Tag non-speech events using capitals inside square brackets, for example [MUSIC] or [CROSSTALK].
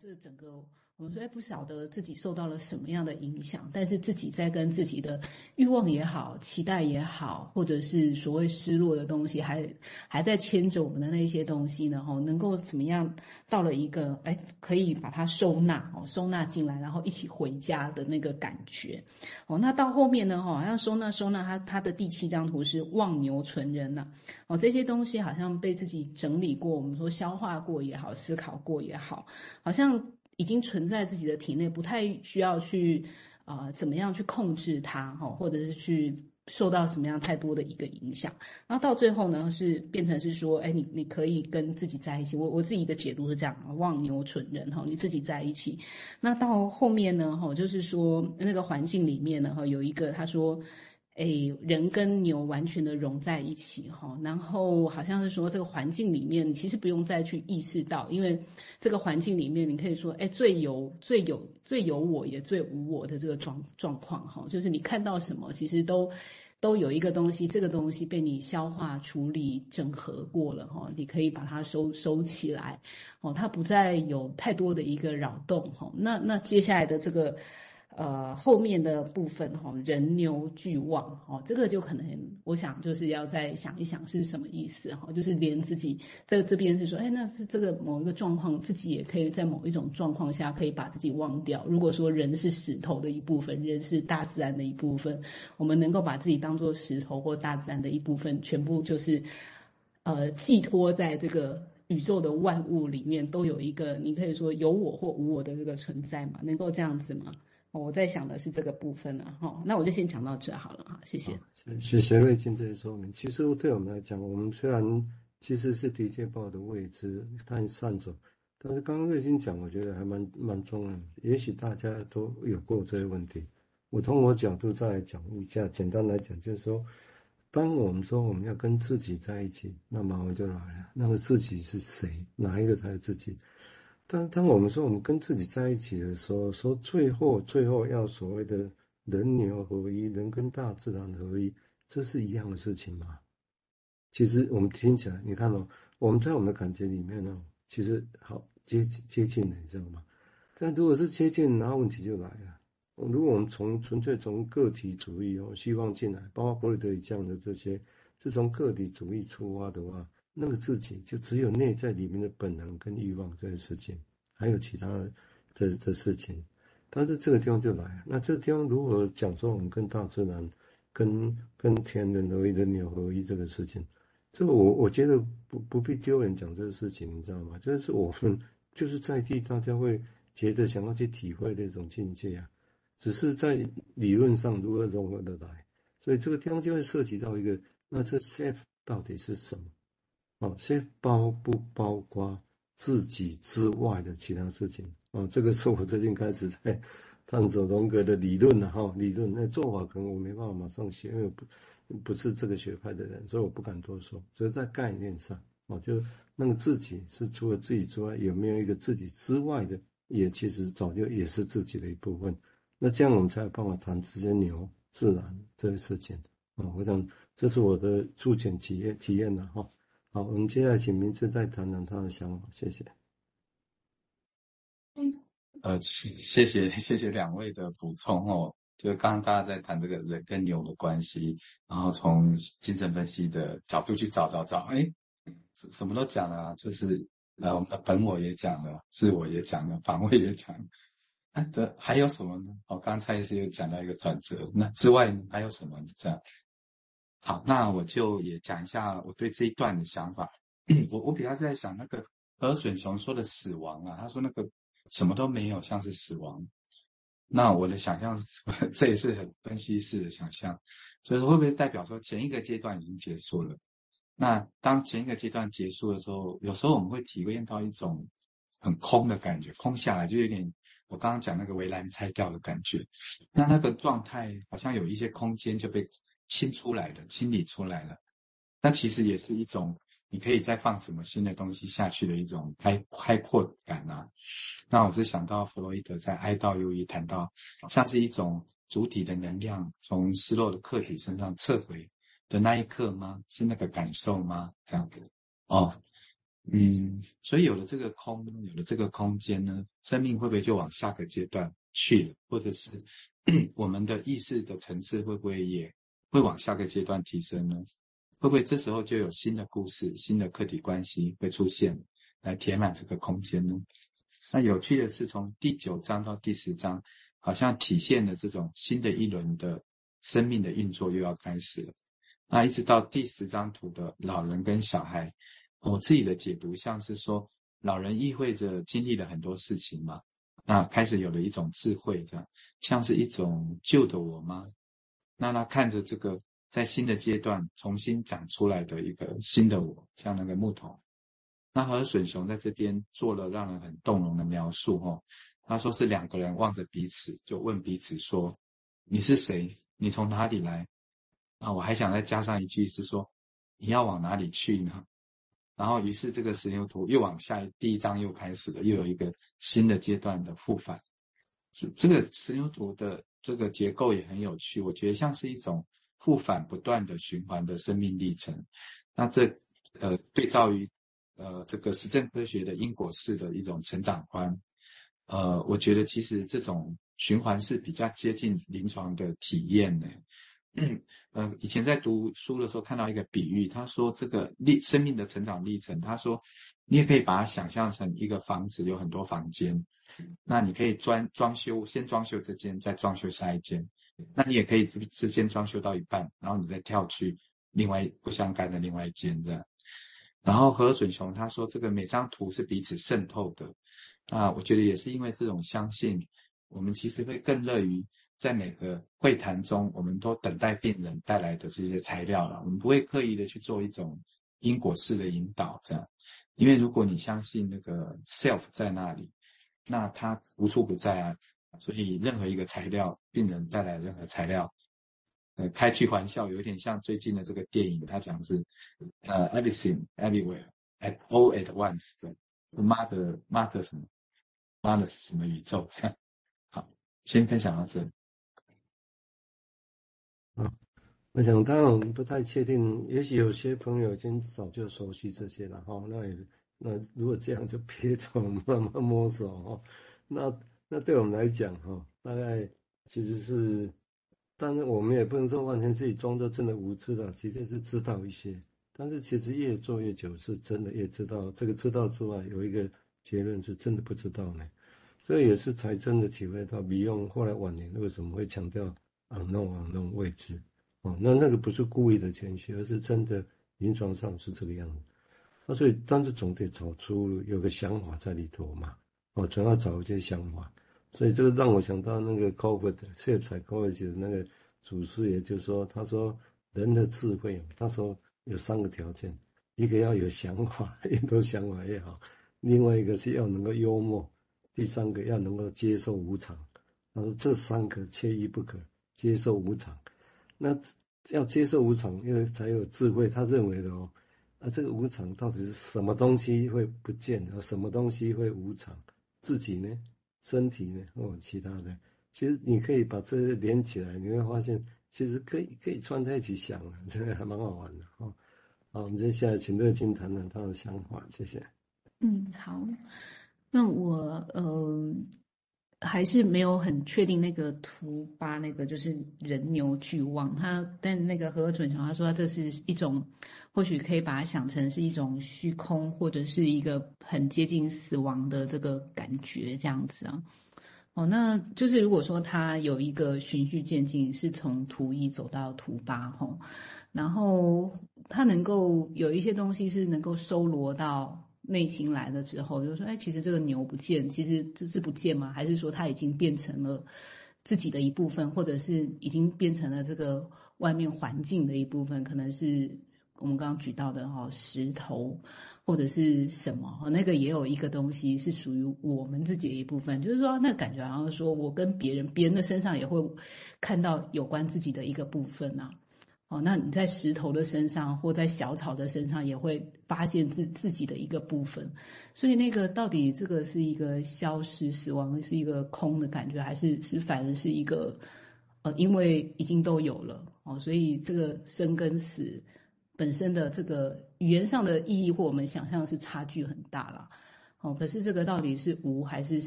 这整个。我们虽然不晓得自己受到了什么样的影响，但是自己在跟自己的欲望也好、期待也好，或者是所谓失落的东西，还还在牵着我们的那些东西呢，哈，能够怎么样到了一个哎，可以把它收纳哦，收纳进来，然后一起回家的那个感觉哦。那到后面呢，哈，好像收纳收纳，它它的第七张图是望牛存人呐，哦，这些东西好像被自己整理过，我们说消化过也好，思考过也好，好像。已经存在自己的体内，不太需要去啊、怎么样去控制它哈，或者是去受到什么样太多的一个影响。然后到最后呢，是变成是说，哎，你你可以跟自己在一起。我我自己的解读是这样，望牛存人哈，你自己在一起。那到后面呢，哈，就是说那个环境里面呢，哈，有一个他说。哎，人跟牛完全的融在一起哈，然后好像是说这个环境里面，你其实不用再去意识到，因为这个环境里面，你可以说，哎，最有最有最有我也最无我的这个状状况哈，就是你看到什么，其实都都有一个东西，这个东西被你消化、处理、整合过了哈，你可以把它收收起来哦，它不再有太多的一个扰动哈。那那接下来的这个。呃，后面的部分哈，人牛俱旺哦，这个就可能我想就是要再想一想是什么意思哈，就是连自己这这边是说，哎，那是这个某一个状况，自己也可以在某一种状况下可以把自己忘掉。如果说人是石头的一部分，人是大自然的一部分，我们能够把自己当做石头或大自然的一部分，全部就是呃寄托在这个宇宙的万物里面，都有一个你可以说有我或无我的这个存在嘛？能够这样子吗？我在想的是这个部分了哈，那我就先讲到这好了哈，谢谢。谢谢瑞金这些说明。其实对我们来讲，我们虽然其实是的确抱的未知但善走，但是刚刚瑞金讲，我觉得还蛮蛮重要的。也许大家都有过这些问题，我从我角度再来讲一下。简单来讲，就是说，当我们说我们要跟自己在一起，那么我就来了。那么自己是谁？哪一个才是自己？但当我们说我们跟自己在一起的时候，说最后最后要所谓的人牛合一，人跟大自然合一，这是一样的事情吗？其实我们听起来，你看哦，我们在我们的感觉里面呢，其实好接接近了，你知道吗？但如果是接近，那问题就来了。如果我们从纯粹从个体主义哦，希望进来，包括弗洛伊德讲的这些，是从个体主义出发的话。那个自己就只有内在里面的本能跟欲望这个事情，还有其他的这这事情，但是这个地方就来。那这个地方如何讲说我们跟大自然、跟跟天人合一、人鸟合一这个事情？这个我我觉得不不必丢人讲这个事情，你知道吗？这是我们就是在地大家会觉得想要去体会的一种境界啊，只是在理论上如何融合得来。所以这个地方就会涉及到一个，那这 self 到底是什么？哦，先包不包括自己之外的其他事情？哦，这个是我最近开始在探索荣格的理论了哈。理论那做法可能我没办法马上写，因为不不是这个学派的人，所以我不敢多说。只是在概念上，哦，就那个自己是除了自己之外，有没有一个自己之外的，也其实早就也是自己的一部分。那这样我们才有办法谈这些牛自然这些事情。啊，我想这是我的初浅体验体验的哈。好，我们接下来请明志再谈谈他的想法，谢谢。嗯，呃，谢谢 [LAUGHS] 谢谢两位的补充哦。就是刚刚大家在谈这个人跟牛的关系，然后从精神分析的角度去找找找，哎，什什么都讲了啊，就是呃，我们的本我也讲了，自我也讲了，防卫也讲了，哎，这还有什么呢？我刚才也是有讲到一个转折，那之外呢还有什么？这样。好，那我就也讲一下我对这一段的想法。我我比较在想那个河水雄说的死亡啊，他说那个什么都没有，像是死亡。那我的想象，这也是很分析式的想象，就是会不会代表说前一个阶段已经结束了？那当前一个阶段结束的时候，有时候我们会体验到一种很空的感觉，空下来就有点我刚刚讲那个围栏拆掉的感觉。那那个状态好像有一些空间就被。清出来的，清理出来了，那其实也是一种，你可以再放什么新的东西下去的一种开开阔感啊。那我是想到弗洛伊德在《哀悼忧郁》谈到，像是一种主体的能量从失落的客体身上撤回的那一刻吗？是那个感受吗？这样子哦。嗯，所以有了这个空，有了这个空间呢，生命会不会就往下个阶段去了？或者是 [CLEARS THROAT] 我们的意识的层次会不会也会往下个阶段提升呢？会不会这时候就有新的故事、新的客体关系会出现，来填满这个空间呢？那有趣的是，从第九章到第十章，好像体现了这种新的一轮的生命的运作又要开始了。那一直到第十张图的老人跟小孩。我自己的解读像是说，老人意味着经历了很多事情嘛，那开始有了一种智慧，这样像是一种旧的我吗？那他看着这个在新的阶段重新长出来的一个新的我，像那个木头。那和隼雄在这边做了让人很动容的描述，哦，他说是两个人望着彼此，就问彼此说：“你是谁？你从哪里来？”啊，我还想再加上一句是说：“你要往哪里去呢？”然后，于是这个石牛图又往下，第一章又开始了，又有一个新的阶段的复返。这这个石牛图的这个结构也很有趣，我觉得像是一种复返不断的循环的生命历程。那这呃对照于呃这个实证科学的因果式的一种成长观，呃，我觉得其实这种循环是比较接近临床的体验的。[CLEARS THROAT] 呃，以前在读书的时候看到一个比喻，他说这个历生命的成长历程，他说你也可以把它想象成一个房子，有很多房间，那你可以装装修，先装修这间，再装修下一间，那你也可以之之间装修到一半，然后你再跳去另外不相干的另外一间这样。然后河隼雄他说这个每张图是彼此渗透的，啊，我觉得也是因为这种相信，我们其实会更乐于。在每个会谈中，我们都等待病人带来的这些材料了。我们不会刻意的去做一种因果式的引导，这样。因为如果你相信那个 self 在那里，那它无处不在啊。所以任何一个材料，病人带来任何材料，呃，开句玩笑，有点像最近的这个电影，它讲的是呃，everything everywhere at all at once，这样。妈的，妈的什么？妈的什么宇宙？这样。好，先分享到这里。我想当然我们不太确定，也许有些朋友已经早就熟悉这些了哈。那也那如果这样就别走，慢慢摸索哈。那那对我们来讲哈，大概其实是，但是我们也不能说完全自己装作真的无知了，其实是知道一些。但是其实越做越久，是真的越知道。这个知道之外，有一个结论是真的不知道呢。所以也是才真的体会到，比用后来晚年为什么会强调。unknown，unknown 未知，哦，那那个不是故意的谦虚，而是真的临床上是这个样子。那所以，但是总得找出有个想法在里头嘛，哦，总要找一些想法。所以这个让我想到那个 Crawford Self Psychology 的那个祖师爷就说，他说人的智慧，他说有三个条件，一个要有想法，越多想法越好；另外一个是要能够幽默；第三个要能够接受无常。他说这三个缺一不可。接受无常，那要接受无常，因为才有智慧。他认为的哦，啊，这个无常到底是什么东西会不见，啊，什么东西会无常？自己呢？身体呢？或其他的？其实你可以把这些连起来，你会发现，其实可以可以串在一起想了，这个还蛮好玩的哦。好，我们接下来请乐金谈谈他的想法，谢谢。嗯，好，那我呃。还是没有很确定那个图八那个就是人牛俱忘，他但那个河隼雄他说这是一种，或许可以把它想成是一种虚空或者是一个很接近死亡的这个感觉这样子啊。哦，那就是如果说他有一个循序渐进，是从图一走到图八吼，然后他能够有一些东西是能够收罗到。内心来了之后，就说：“哎，其实这个牛不见，其实这是不见吗？还是说它已经变成了自己的一部分，或者是已经变成了这个外面环境的一部分？可能是我们刚刚举到的哈石头，或者是什么？那个也有一个东西是属于我们自己的一部分，就是说那感觉好像说我跟别人，别人的身上也会看到有关自己的一个部分啊。”哦，那你在石头的身上，或在小草的身上，也会发现自自己的一个部分。所以，那个到底这个是一个消失、死亡，是一个空的感觉，还是是反而是一个呃，因为已经都有了哦，所以这个生跟死本身的这个语言上的意义或我们想象是差距很大了。哦，可是这个到底是无还是